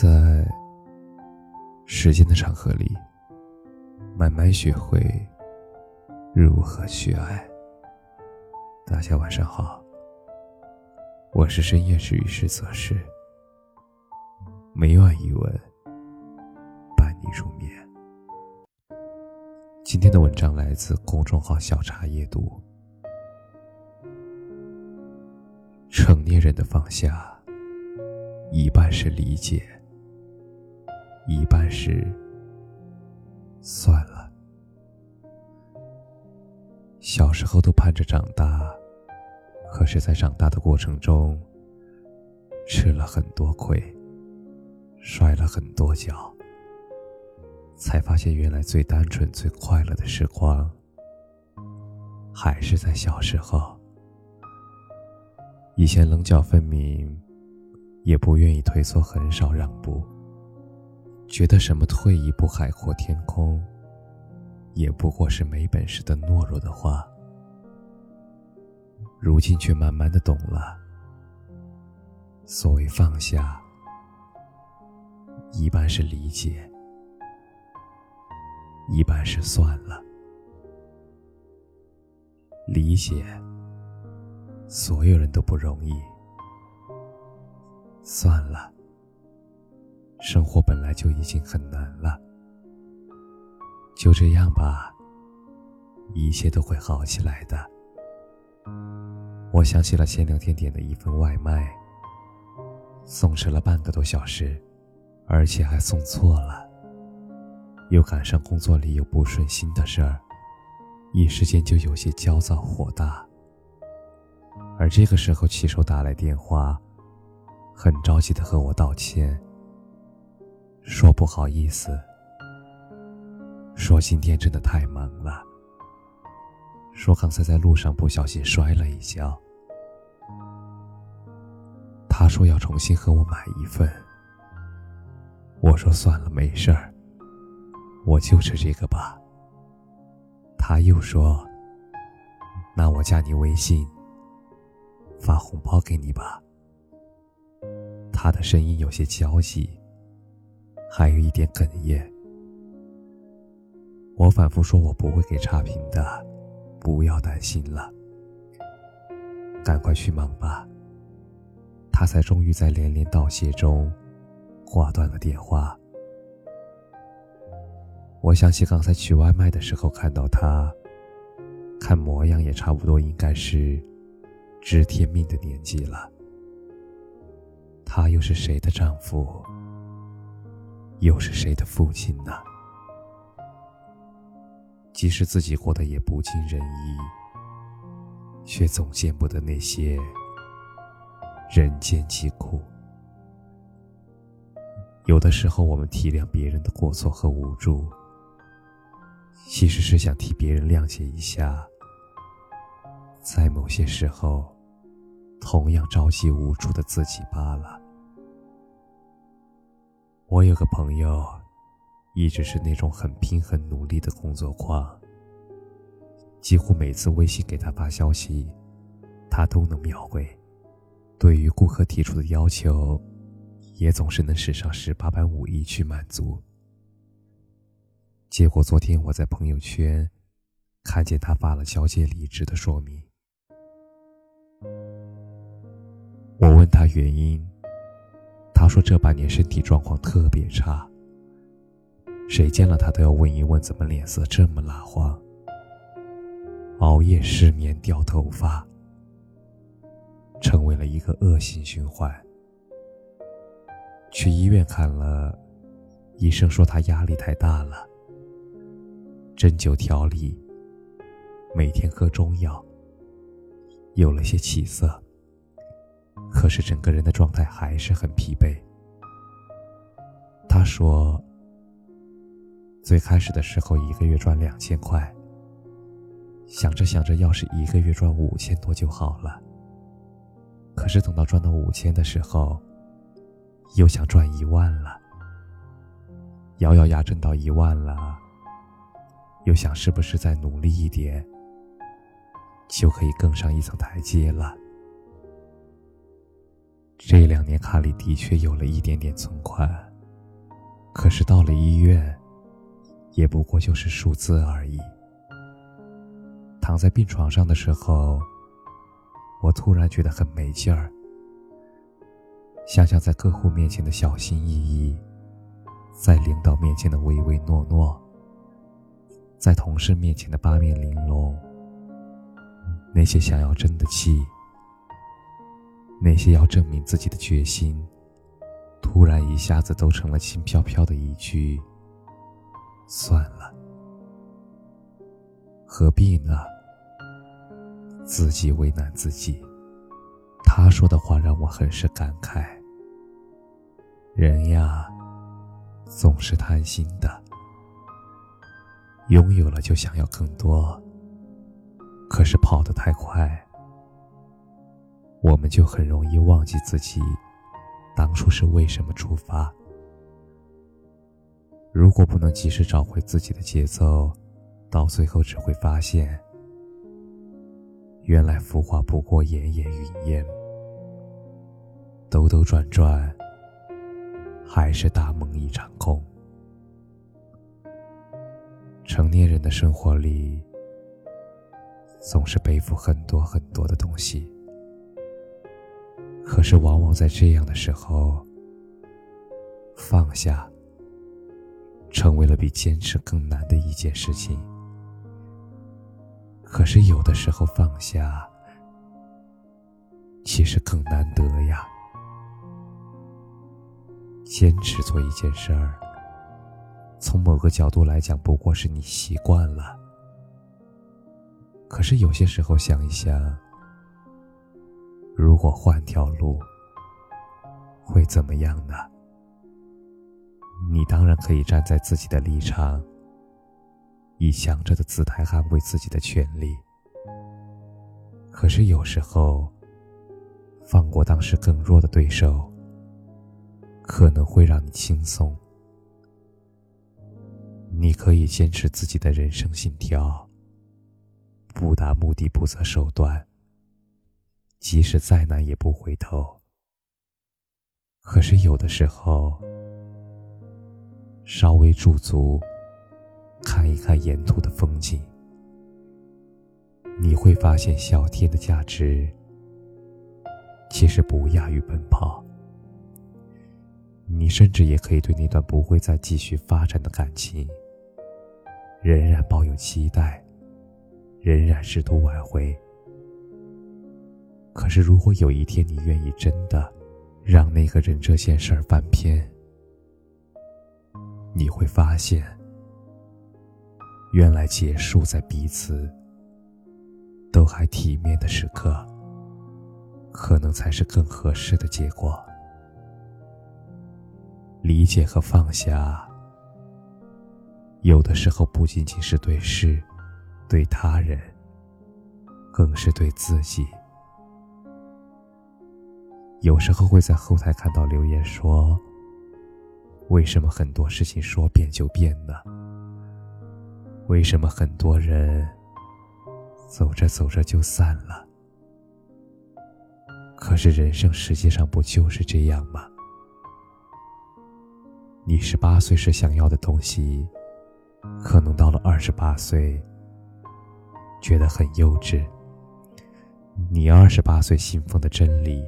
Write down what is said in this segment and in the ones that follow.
在时间的长河里，慢慢学会如何去爱。大家晚上好，我是深夜治愈师则是，每晚一文伴你入眠。今天的文章来自公众号“小茶夜读”。成年人的放下，一半是理解。一半是算了。小时候都盼着长大，可是，在长大的过程中，吃了很多亏，摔了很多跤，才发现原来最单纯、最快乐的时光，还是在小时候。以前棱角分明，也不愿意退缩，很少让步。觉得什么退一步海阔天空，也不过是没本事的懦弱的话。如今却慢慢的懂了，所谓放下，一半是理解，一半是算了。理解，所有人都不容易。算了。生活本来就已经很难了，就这样吧，一切都会好起来的。我想起了前两天点的一份外卖，送迟了半个多小时，而且还送错了，又赶上工作里有不顺心的事儿，一时间就有些焦躁火大。而这个时候，骑手打来电话，很着急的和我道歉。说不好意思，说今天真的太忙了，说刚才在路上不小心摔了一跤。他说要重新和我买一份，我说算了，没事儿，我就吃这个吧。他又说，那我加你微信，发红包给你吧。他的声音有些焦急。还有一点哽咽，我反复说：“我不会给差评的，不要担心了，赶快去忙吧。”他才终于在连连道谢中挂断了电话。我想起刚才取外卖的时候看到他，看模样也差不多应该是知天命的年纪了。他又是谁的丈夫？又是谁的父亲呢？即使自己过得也不尽人意，却总见不得那些人间疾苦。有的时候，我们体谅别人的过错和无助，其实是想替别人谅解一下，在某些时候，同样着急无助的自己罢了。我有个朋友，一直是那种很拼、很努力的工作狂。几乎每次微信给他发消息，他都能秒回。对于顾客提出的要求，也总是能使上十八般武艺去满足。结果昨天我在朋友圈看见他发了交接离职的说明，我问他原因。他说：“这半年身体状况特别差，谁见了他都要问一问，怎么脸色这么蜡黄？熬夜、失眠、掉头发，成为了一个恶性循环。去医院看了，医生说他压力太大了，针灸调理，每天喝中药，有了些起色。”可是整个人的状态还是很疲惫。他说：“最开始的时候一个月赚两千块，想着想着，要是一个月赚五千多就好了。可是等到赚到五千的时候，又想赚一万了。咬咬牙挣到一万了，又想是不是再努力一点，就可以更上一层台阶了。”这两年卡里的确有了一点点存款，可是到了医院，也不过就是数字而已。躺在病床上的时候，我突然觉得很没劲儿。想想在客户面前的小心翼翼，在领导面前的唯唯诺诺，在同事面前的八面玲珑，那些想要争的气，那些要证明自己的决心，突然一下子都成了轻飘飘的一句：“算了，何必呢？”自己为难自己。他说的话让我很是感慨。人呀，总是贪心的，拥有了就想要更多。可是跑得太快，我们就很容易忘记自己当初是为什么出发。如果不能及时找回自己的节奏，到最后只会发现，原来浮华不过烟烟云烟，兜兜转转。还是大梦一场空。成年人的生活里，总是背负很多很多的东西，可是往往在这样的时候，放下，成为了比坚持更难的一件事情。可是有的时候放下，其实更难得呀。坚持做一件事儿，从某个角度来讲，不过是你习惯了。可是有些时候想一想，如果换条路，会怎么样呢？你当然可以站在自己的立场，以强者的姿态捍卫自己的权利。可是有时候，放过当时更弱的对手。可能会让你轻松。你可以坚持自己的人生信条，不达目的不择手段，即使再难也不回头。可是有的时候，稍微驻足，看一看沿途的风景，你会发现小天的价值，其实不亚于奔跑。你甚至也可以对那段不会再继续发展的感情，仍然抱有期待，仍然试图挽回。可是，如果有一天你愿意真的让那个人这件事儿翻篇，你会发现，原来结束在彼此都还体面的时刻，可能才是更合适的结果。理解和放下，有的时候不仅仅是对事、对他人，更是对自己。有时候会在后台看到留言说：“为什么很多事情说变就变呢？为什么很多人走着走着就散了？可是人生实际上不就是这样吗？”你十八岁时想要的东西，可能到了二十八岁觉得很幼稚；你二十八岁信奉的真理，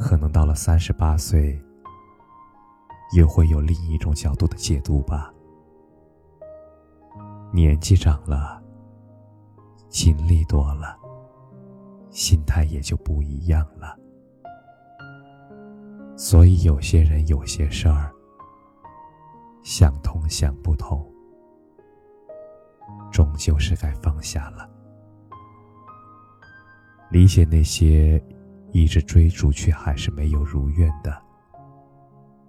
可能到了三十八岁又会有另一种角度的解读吧。年纪长了，经历多了，心态也就不一样了。所以有些人，有些事儿。想通想不通，终究是该放下了。理解那些一直追逐却还是没有如愿的，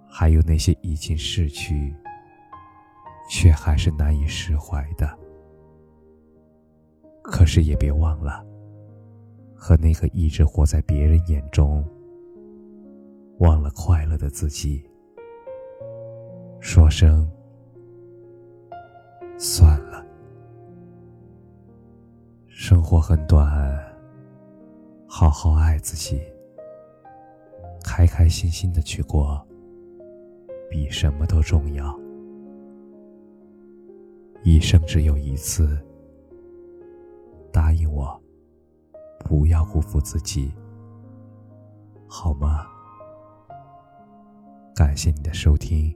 还有那些已经逝去却还是难以释怀的。可是也别忘了，和那个一直活在别人眼中、忘了快乐的自己。说声算了，生活很短，好好爱自己，开开心心的去过，比什么都重要。一生只有一次，答应我，不要辜负自己，好吗？感谢你的收听。